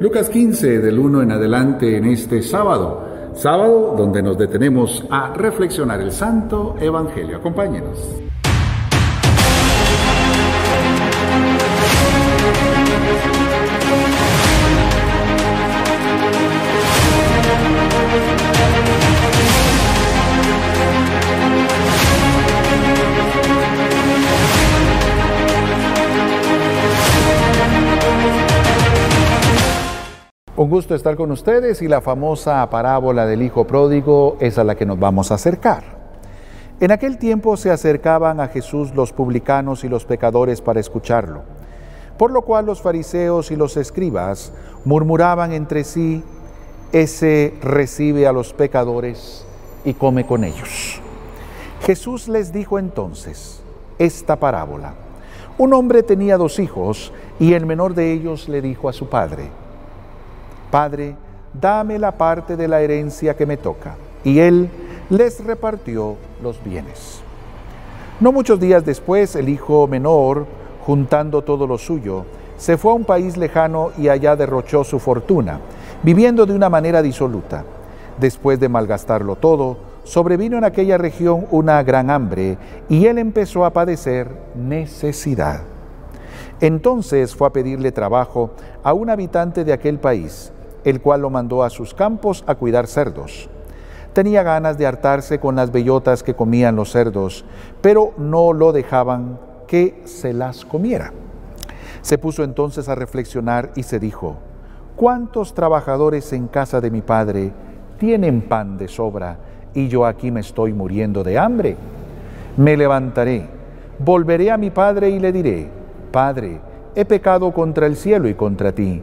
Lucas 15 del 1 en adelante en este sábado, sábado donde nos detenemos a reflexionar el Santo Evangelio. Acompáñenos. Un gusto estar con ustedes y la famosa parábola del Hijo Pródigo es a la que nos vamos a acercar. En aquel tiempo se acercaban a Jesús los publicanos y los pecadores para escucharlo, por lo cual los fariseos y los escribas murmuraban entre sí, ese recibe a los pecadores y come con ellos. Jesús les dijo entonces esta parábola. Un hombre tenía dos hijos y el menor de ellos le dijo a su padre, Padre, dame la parte de la herencia que me toca. Y él les repartió los bienes. No muchos días después, el hijo menor, juntando todo lo suyo, se fue a un país lejano y allá derrochó su fortuna, viviendo de una manera disoluta. Después de malgastarlo todo, sobrevino en aquella región una gran hambre y él empezó a padecer necesidad. Entonces fue a pedirle trabajo a un habitante de aquel país el cual lo mandó a sus campos a cuidar cerdos. Tenía ganas de hartarse con las bellotas que comían los cerdos, pero no lo dejaban que se las comiera. Se puso entonces a reflexionar y se dijo, ¿cuántos trabajadores en casa de mi padre tienen pan de sobra y yo aquí me estoy muriendo de hambre? Me levantaré, volveré a mi padre y le diré, Padre, he pecado contra el cielo y contra ti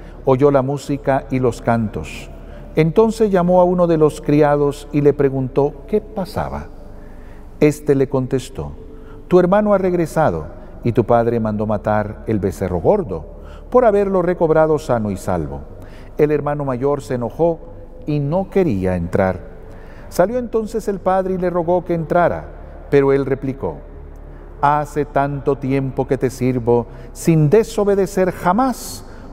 oyó la música y los cantos. Entonces llamó a uno de los criados y le preguntó qué pasaba. Este le contestó, tu hermano ha regresado y tu padre mandó matar el becerro gordo por haberlo recobrado sano y salvo. El hermano mayor se enojó y no quería entrar. Salió entonces el padre y le rogó que entrara, pero él replicó, Hace tanto tiempo que te sirvo sin desobedecer jamás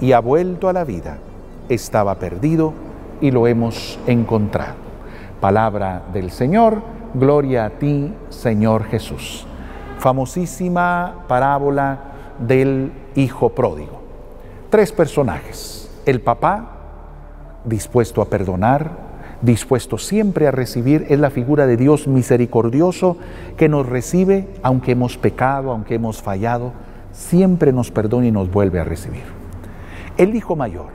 y ha vuelto a la vida. Estaba perdido y lo hemos encontrado. Palabra del Señor, gloria a ti, Señor Jesús. Famosísima parábola del Hijo Pródigo. Tres personajes. El papá, dispuesto a perdonar, dispuesto siempre a recibir, es la figura de Dios misericordioso que nos recibe, aunque hemos pecado, aunque hemos fallado, siempre nos perdona y nos vuelve a recibir. El hijo mayor,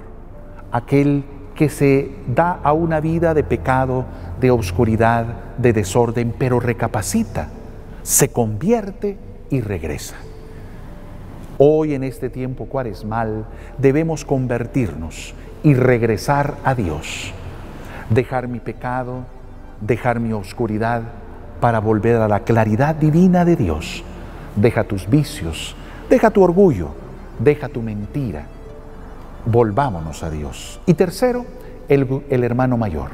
aquel que se da a una vida de pecado, de obscuridad, de desorden, pero recapacita, se convierte y regresa. Hoy en este tiempo cuaresmal debemos convertirnos y regresar a Dios, dejar mi pecado, dejar mi oscuridad para volver a la claridad divina de Dios. Deja tus vicios, deja tu orgullo, deja tu mentira, volvámonos a Dios. Y tercero, el, hermano mayor,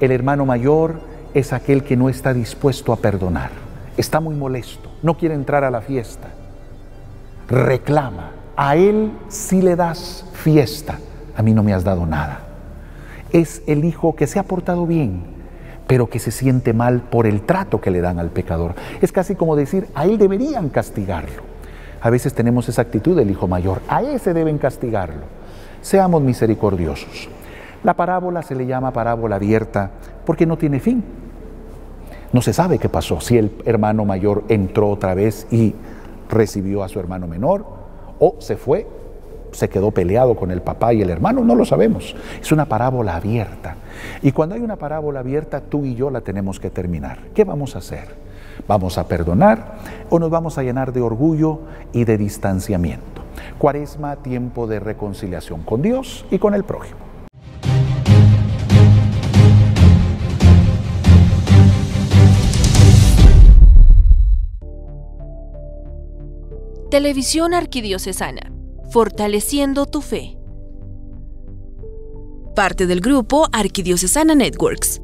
El hermano mayor es aquel que no está dispuesto a perdonar, está muy molesto, no quiere entrar a la fiesta, reclama, a él sí le das fiesta, a mí no me has dado nada. Es el hijo que se ha portado bien, pero que se siente mal por el trato que le dan al pecador. Es casi como decir, a él deberían castigarlo. A veces tenemos esa actitud del hijo mayor, a ese deben castigarlo. Seamos misericordiosos. La parábola se le llama parábola abierta porque no tiene fin. No se sabe qué pasó, si el hermano mayor entró otra vez y recibió a su hermano menor, o se fue, se quedó peleado con el papá y el hermano, no lo sabemos. Es una parábola abierta. Y cuando hay una parábola abierta, tú y yo la tenemos que terminar. ¿Qué vamos a hacer? ¿Vamos a perdonar o nos vamos a llenar de orgullo y de distanciamiento? Cuaresma, tiempo de reconciliación con Dios y con el prójimo. Televisión Arquidiocesana, fortaleciendo tu fe. Parte del grupo Arquidiocesana Networks.